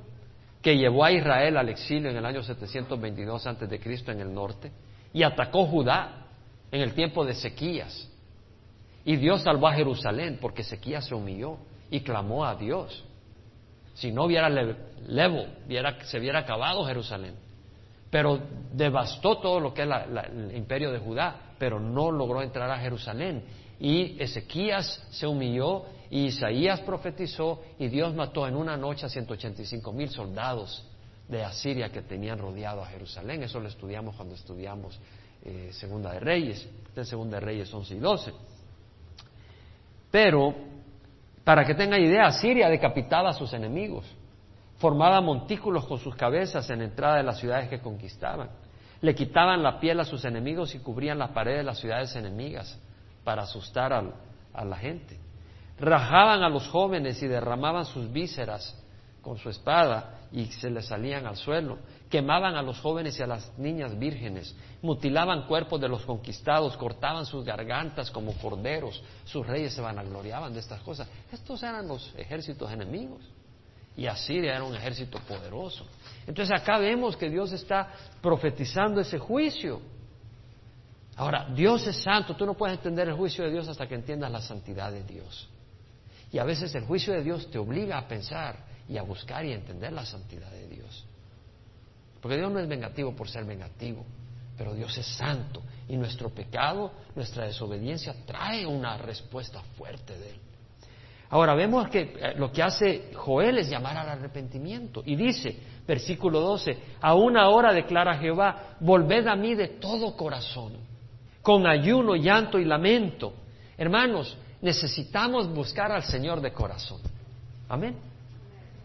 que llevó a Israel al exilio en el año 722 antes de Cristo en el norte y atacó Judá en el tiempo de Ezequías y Dios salvó a Jerusalén porque Ezequías se humilló y clamó a Dios. Si no hubiera levo, se hubiera acabado Jerusalén. Pero devastó todo lo que es el imperio de Judá, pero no logró entrar a Jerusalén. Y Ezequías se humilló y Isaías profetizó y Dios mató en una noche a 185 mil soldados de Asiria que tenían rodeado a Jerusalén. Eso lo estudiamos cuando estudiamos eh, Segunda de Reyes, de Segunda de Reyes 11 y 12. Pero, para que tengan idea, Siria decapitaba a sus enemigos, formaba montículos con sus cabezas en la entrada de las ciudades que conquistaban, le quitaban la piel a sus enemigos y cubrían las paredes de las ciudades enemigas para asustar a la gente. Rajaban a los jóvenes y derramaban sus vísceras con su espada y se les salían al suelo. Quemaban a los jóvenes y a las niñas vírgenes, mutilaban cuerpos de los conquistados, cortaban sus gargantas como corderos, sus reyes se vanagloriaban de estas cosas. Estos eran los ejércitos enemigos y Asiria era un ejército poderoso. Entonces acá vemos que Dios está profetizando ese juicio. Ahora, Dios es santo, tú no puedes entender el juicio de Dios hasta que entiendas la santidad de Dios. Y a veces el juicio de Dios te obliga a pensar y a buscar y entender la santidad de Dios. Porque Dios no es vengativo por ser vengativo, pero Dios es santo y nuestro pecado, nuestra desobediencia trae una respuesta fuerte de Él. Ahora vemos que eh, lo que hace Joel es llamar al arrepentimiento y dice, versículo 12, a una hora declara Jehová, volved a mí de todo corazón, con ayuno, llanto y lamento. Hermanos, necesitamos buscar al Señor de corazón. Amén.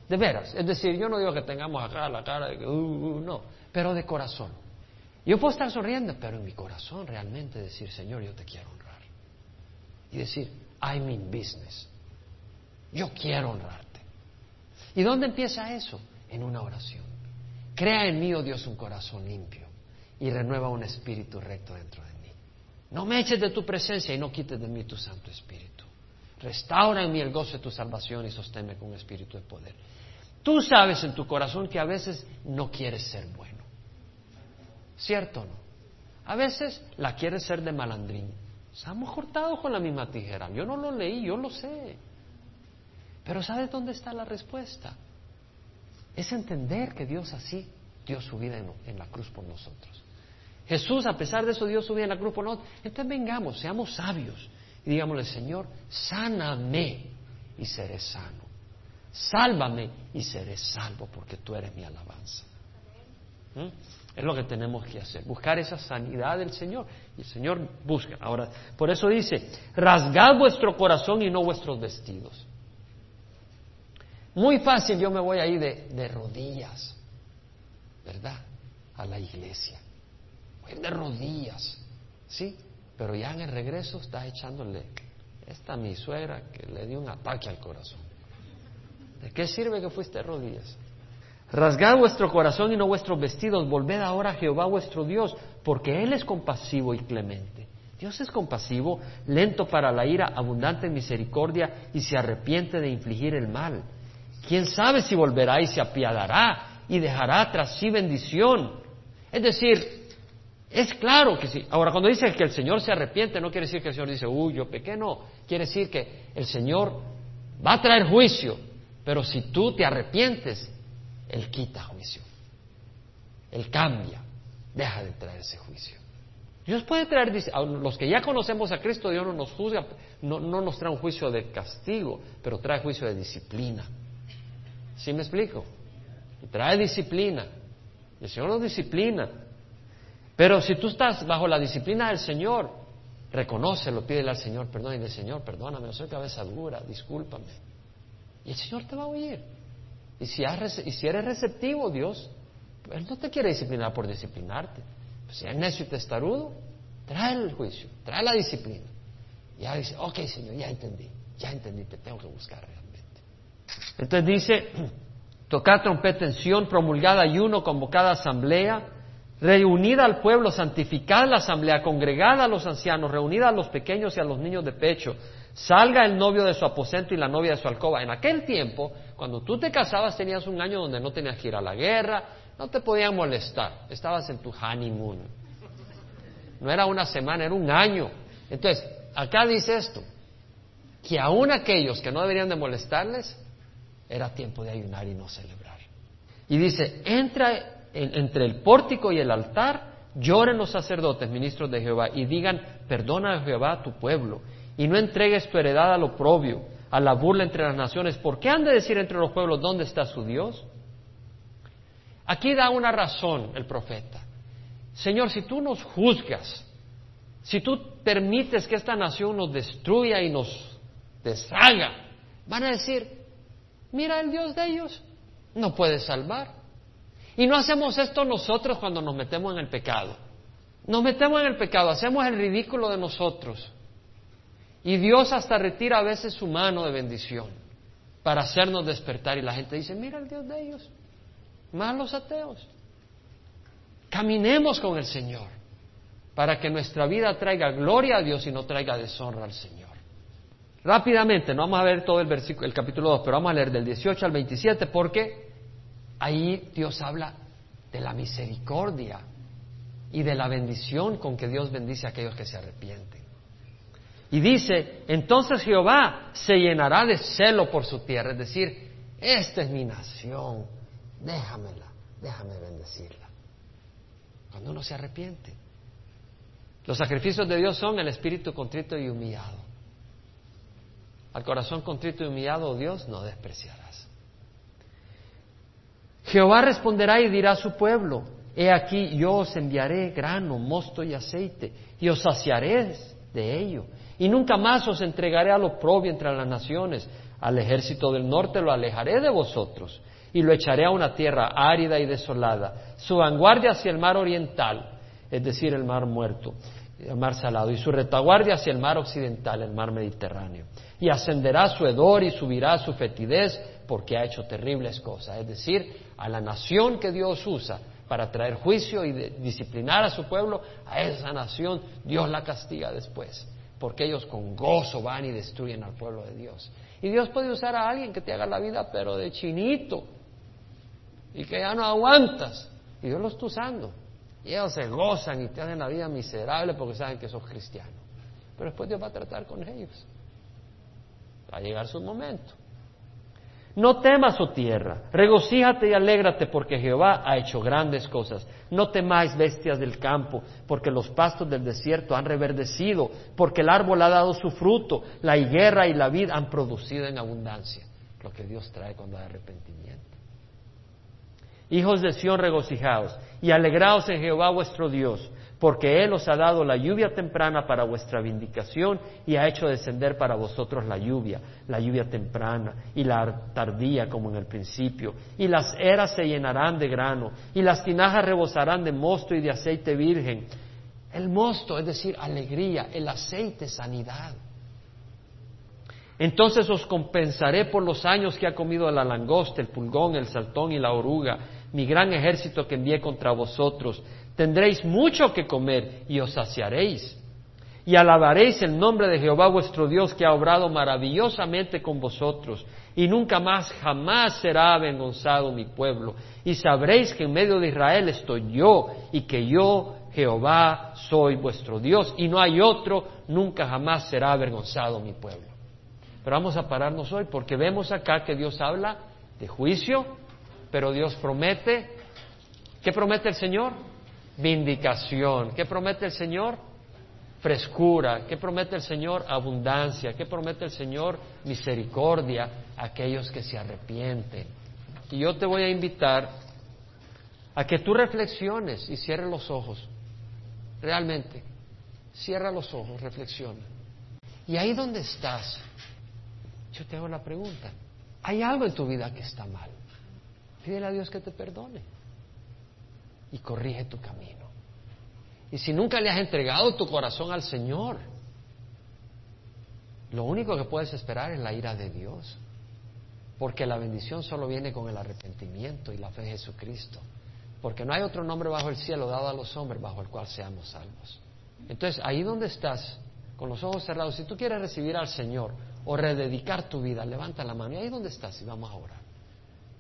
De veras. Es decir, yo no digo que tengamos acá la cara de que, uh, uh, no, pero de corazón. Yo puedo estar sonriendo, pero en mi corazón realmente decir, Señor, yo te quiero honrar. Y decir, I mean business. Yo quiero honrarte. ¿Y dónde empieza eso? En una oración. Crea en mí, oh Dios, un corazón limpio y renueva un espíritu recto dentro de mí. No me eches de tu presencia y no quites de mí tu Santo Espíritu. Restaura en mí el gozo de tu salvación y sosténme con un espíritu de poder. Tú sabes en tu corazón que a veces no quieres ser bueno. ¿Cierto o no? A veces la quieres ser de malandrín. Estamos cortados con la misma tijera. Yo no lo leí, yo lo sé. Pero ¿sabes dónde está la respuesta? Es entender que Dios así dio su vida en, la cruz por nosotros. Jesús, a pesar de eso, dio su vida en la cruz por nosotros. Entonces vengamos, seamos sabios y digámosle, Señor, sáname y seré sano. Sálvame y seré salvo porque tú eres mi alabanza. ¿Mm? Es lo que tenemos que hacer, buscar esa sanidad del Señor. Y el Señor busca. Ahora, por eso dice, rasgad vuestro corazón y no vuestros vestidos. Muy fácil yo me voy ahí de, de rodillas, ¿verdad? A la iglesia. Voy de rodillas, ¿sí? Pero ya en el regreso estás echándole, esta mi suegra que le dio un ataque al corazón. ¿De qué sirve que fuiste de rodillas? Rasgad vuestro corazón y no vuestros vestidos, volved ahora a Jehová vuestro Dios, porque Él es compasivo y clemente. Dios es compasivo, lento para la ira, abundante en misericordia y se arrepiente de infligir el mal quién sabe si volverá y se apiadará y dejará tras sí bendición. Es decir, es claro que sí. Ahora, cuando dice que el Señor se arrepiente, no quiere decir que el Señor dice, uy, yo pequé. Quiere decir que el Señor va a traer juicio, pero si tú te arrepientes, Él quita juicio. Él cambia, deja de traer ese juicio. Dios puede traer, los que ya conocemos a Cristo, Dios no nos juzga, no, no nos trae un juicio de castigo, pero trae juicio de disciplina. ¿Sí me explico? trae disciplina. El Señor nos disciplina. Pero si tú estás bajo la disciplina del Señor, reconócelo, pídele al Señor perdón y Señor, perdóname, soy cabeza dura, discúlpame. Y el Señor te va a oír. Y si, y eres receptivo, Dios, Él no te quiere disciplinar por disciplinarte. Pues si es necio y testarudo, trae el juicio, trae la disciplina. Y ya dice, ok, Señor, ya entendí, ya entendí, te tengo que buscar. Entonces dice, tocar trompeta en Sion, promulgada ayuno, convocada asamblea, reunida al pueblo, santificada la asamblea, congregada a los ancianos, reunida a los pequeños y a los niños de pecho, salga el novio de su aposento y la novia de su alcoba. En aquel tiempo, cuando tú te casabas, tenías un año donde no tenías que ir a la guerra, no te podían molestar, estabas en tu honeymoon. No era una semana, era un año. Entonces, acá dice esto, que aún aquellos que no deberían de molestarles, era tiempo de ayunar y no celebrar. Y dice, entra entre el pórtico y el altar, lloren los sacerdotes, ministros de Jehová, y digan, perdona a Jehová a tu pueblo, y no entregues tu heredad al oprobio, a la burla entre las naciones. ¿Por qué han de decir entre los pueblos dónde está su Dios? Aquí da una razón el profeta. Señor, si tú nos juzgas, si tú permites que esta nación nos destruya y nos deshaga, van a decir, mira el Dios de ellos, no puede salvar. Y no hacemos esto nosotros cuando nos metemos en el pecado. Nos metemos en el pecado, hacemos el ridículo de nosotros. Y Dios hasta retira a veces su mano de bendición para hacernos despertar. Y la gente dice, mira el Dios de ellos, más los ateos. Caminemos con el Señor para que nuestra vida traiga gloria a Dios y no traiga deshonra al Señor. Rápidamente, no vamos a ver todo el, versículo, el capítulo 2, pero vamos a leer del 18 al 27 porque ahí Dios habla de la misericordia y de la bendición con que Dios bendice a aquellos que se arrepienten. Y dice, entonces Jehová se llenará de celo por su tierra, es decir, esta es mi nación, déjamela, déjame bendecirla. Cuando uno se arrepiente. Los sacrificios de Dios son el espíritu contrito y humillado. Al corazón contrito y humillado, Dios, no despreciarás. Jehová responderá y dirá a su pueblo, he aquí yo os enviaré grano, mosto y aceite, y os saciaré de ello, y nunca más os entregaré a lo propio entre las naciones, al ejército del norte lo alejaré de vosotros, y lo echaré a una tierra árida y desolada, su vanguardia hacia el mar oriental, es decir, el mar muerto, mar salado, y su retaguardia hacia el mar occidental, el mar Mediterráneo. Y ascenderá su hedor y subirá su fetidez, porque ha hecho terribles cosas, es decir, a la nación que Dios usa para traer juicio y disciplinar a su pueblo, a esa nación Dios la castiga después, porque ellos con gozo van y destruyen al pueblo de Dios. Y Dios puede usar a alguien que te haga la vida pero de chinito y que ya no aguantas. Y Dios lo está usando. Y ellos se gozan y te hacen la vida miserable porque saben que sos cristiano. Pero después Dios va a tratar con ellos. Va a llegar su momento. No temas, oh tierra, regocíjate y alégrate porque Jehová ha hecho grandes cosas. No temáis bestias del campo, porque los pastos del desierto han reverdecido, porque el árbol ha dado su fruto, la higuera y la vid han producido en abundancia. Lo que Dios trae cuando hay arrepentimiento. Hijos de Sión, regocijaos y alegraos en Jehová vuestro Dios, porque Él os ha dado la lluvia temprana para vuestra vindicación y ha hecho descender para vosotros la lluvia, la lluvia temprana y la tardía como en el principio. Y las eras se llenarán de grano y las tinajas rebosarán de mosto y de aceite virgen. El mosto, es decir, alegría, el aceite, sanidad. Entonces os compensaré por los años que ha comido la langosta, el pulgón, el saltón y la oruga, mi gran ejército que envié contra vosotros tendréis mucho que comer y os saciaréis. Y alabaréis el nombre de Jehová vuestro Dios que ha obrado maravillosamente con vosotros. Y nunca más, jamás será avergonzado mi pueblo. Y sabréis que en medio de Israel estoy yo y que yo, Jehová, soy vuestro Dios. Y no hay otro, nunca jamás será avergonzado mi pueblo. Pero vamos a pararnos hoy porque vemos acá que Dios habla de juicio, pero Dios promete. ¿Qué promete el Señor? Vindicación. ¿Qué promete el Señor? Frescura. ¿Qué promete el Señor? Abundancia. ¿Qué promete el Señor? Misericordia a aquellos que se arrepienten. Y yo te voy a invitar a que tú reflexiones y cierres los ojos. Realmente. Cierra los ojos, reflexiona. Y ahí donde estás, yo te hago la pregunta. ¿Hay algo en tu vida que está mal? Pídele a Dios que te perdone y corrige tu camino. Y si nunca le has entregado tu corazón al Señor, lo único que puedes esperar es la ira de Dios, porque la bendición solo viene con el arrepentimiento y la fe en Jesucristo, porque no hay otro nombre bajo el cielo dado a los hombres bajo el cual seamos salvos. Entonces, ahí donde estás, con los ojos cerrados, si tú quieres recibir al Señor o rededicar tu vida, levanta la mano y ahí donde estás y vamos a orar.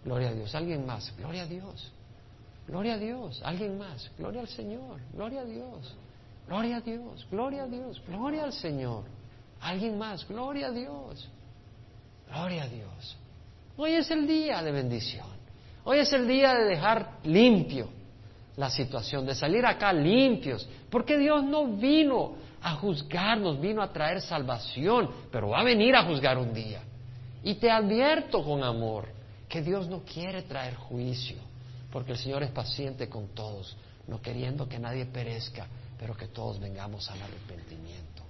Gloria a Dios. ¿Alguien más? Gloria a Dios. Gloria a Dios. ¿Alguien más? Gloria al Señor. Gloria a Dios. Gloria a Dios. Gloria a Dios. Gloria al Señor. ¿Alguien más? Gloria a Dios. Gloria a Dios. Hoy es el día de bendición. Hoy es el día de dejar limpio la situación, de salir acá limpios, porque Dios no vino a juzgarnos, vino a traer salvación, pero va a venir a juzgar un día. Y te advierto con amor que Dios no quiere traer juicio porque el Señor es paciente con todos, no queriendo que nadie perezca, pero que todos vengamos al arrepentimiento.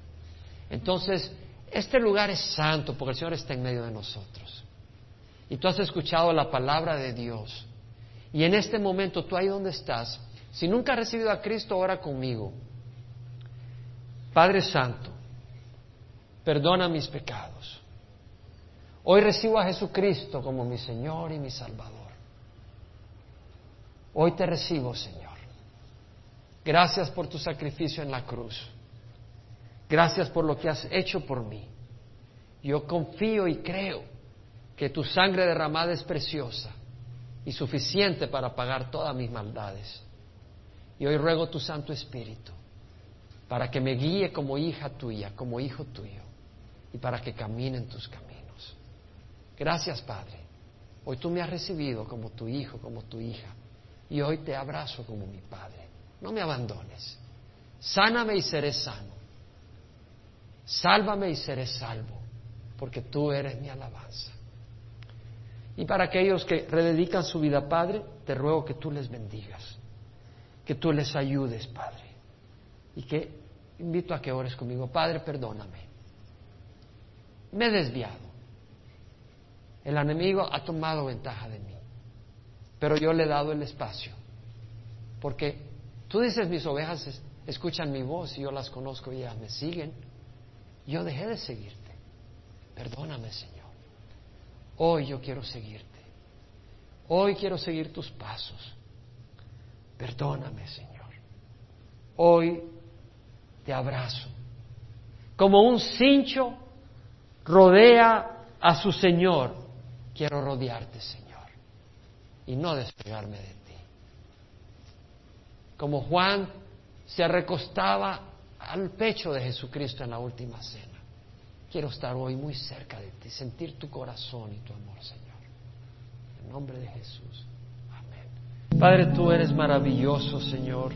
Entonces, este lugar es santo porque el Señor está en medio de nosotros. Y tú has escuchado la palabra de Dios. Y en este momento, tú ahí donde estás, si nunca has recibido a Cristo, ora conmigo. Padre Santo, perdona mis pecados. Hoy recibo a Jesucristo como mi Señor y mi Salvador. Hoy te recibo, Señor. Gracias por tu sacrificio en la cruz. Gracias por lo que has hecho por mí. Yo confío y creo que tu sangre derramada es preciosa y suficiente para pagar todas mis maldades. Y hoy ruego tu Santo Espíritu para que me guíe como hija tuya, como hijo tuyo, y para que camine en tus caminos. Gracias, Padre. Hoy tú me has recibido como tu hijo, como tu hija. Y hoy te abrazo como mi Padre. No me abandones. Sáname y seré sano. Sálvame y seré salvo, porque tú eres mi alabanza. Y para aquellos que rededican su vida, Padre, te ruego que tú les bendigas, que tú les ayudes, Padre, y que invito a que ores conmigo. Padre, perdóname. Me he desviado. El enemigo ha tomado ventaja de mí, pero yo le he dado el espacio, porque tú dices, mis ovejas escuchan mi voz y yo las conozco y ellas me siguen. Yo dejé de seguirte. Perdóname, Señor. Hoy yo quiero seguirte. Hoy quiero seguir tus pasos. Perdóname, Señor. Hoy te abrazo. Como un cincho rodea a su Señor, quiero rodearte, Señor, y no despegarme de ti. Como Juan se recostaba al pecho de Jesucristo en la última cena. Quiero estar hoy muy cerca de ti, sentir tu corazón y tu amor, Señor. En nombre de Jesús. Amén. Padre, tú eres maravilloso, Señor.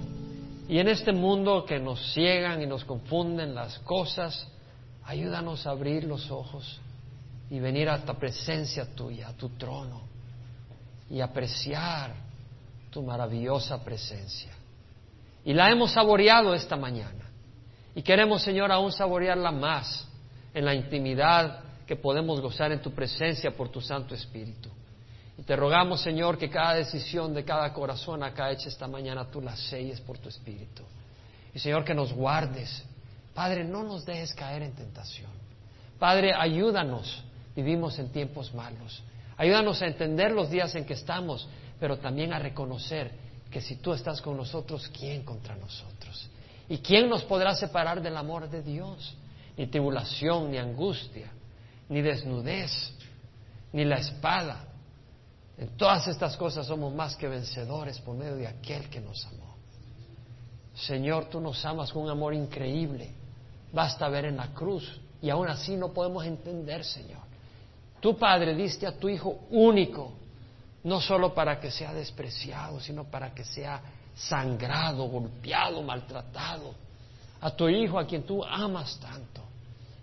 Y en este mundo que nos ciegan y nos confunden las cosas, ayúdanos a abrir los ojos y venir a tu presencia tuya, a tu trono, y apreciar tu maravillosa presencia. Y la hemos saboreado esta mañana. Y queremos, Señor, aún saborearla más en la intimidad que podemos gozar en tu presencia por tu Santo Espíritu. Y te rogamos, Señor, que cada decisión de cada corazón acá hecha esta mañana tú la selles por tu Espíritu. Y, Señor, que nos guardes. Padre, no nos dejes caer en tentación. Padre, ayúdanos. Vivimos en tiempos malos. Ayúdanos a entender los días en que estamos, pero también a reconocer que si tú estás con nosotros, ¿quién contra nosotros? ¿Y quién nos podrá separar del amor de Dios? Ni tribulación, ni angustia, ni desnudez, ni la espada en todas estas cosas somos más que vencedores por medio de aquel que nos amó. Señor, tú nos amas con un amor increíble. Basta ver en la cruz y aún así no podemos entender, Señor. Tu Padre diste a tu Hijo único, no solo para que sea despreciado, sino para que sea sangrado, golpeado, maltratado. A tu Hijo a quien tú amas tanto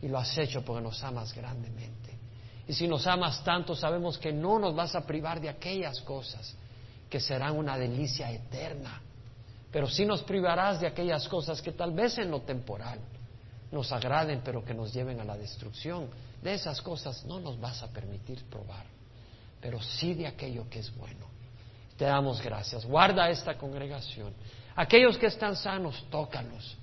y lo has hecho porque nos amas grandemente. Y si nos amas tanto, sabemos que no nos vas a privar de aquellas cosas que serán una delicia eterna. Pero sí nos privarás de aquellas cosas que tal vez en lo temporal nos agraden, pero que nos lleven a la destrucción. De esas cosas no nos vas a permitir probar, pero sí de aquello que es bueno. Te damos gracias. Guarda esta congregación. Aquellos que están sanos, tócalos.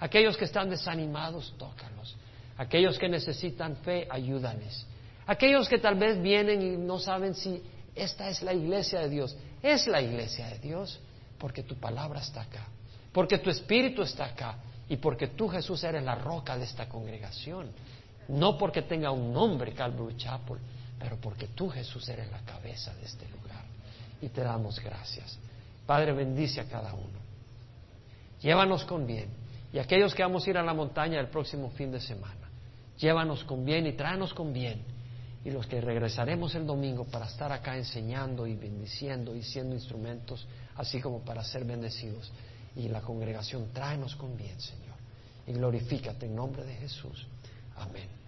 Aquellos que están desanimados, tócalos. Aquellos que necesitan fe, ayúdales. Aquellos que tal vez vienen y no saben si esta es la iglesia de Dios. Es la iglesia de Dios porque tu palabra está acá, porque tu espíritu está acá y porque tú Jesús eres la roca de esta congregación. No porque tenga un nombre Calvary Chapel, pero porque tú Jesús eres la cabeza de este lugar. Y te damos gracias. Padre, bendice a cada uno. Llévanos con bien. Y aquellos que vamos a ir a la montaña el próximo fin de semana, llévanos con bien y tráenos con bien y los que regresaremos el domingo para estar acá enseñando y bendiciendo y siendo instrumentos, así como para ser bendecidos. Y la congregación, tráenos con bien, Señor. Y glorifícate en nombre de Jesús. Amén.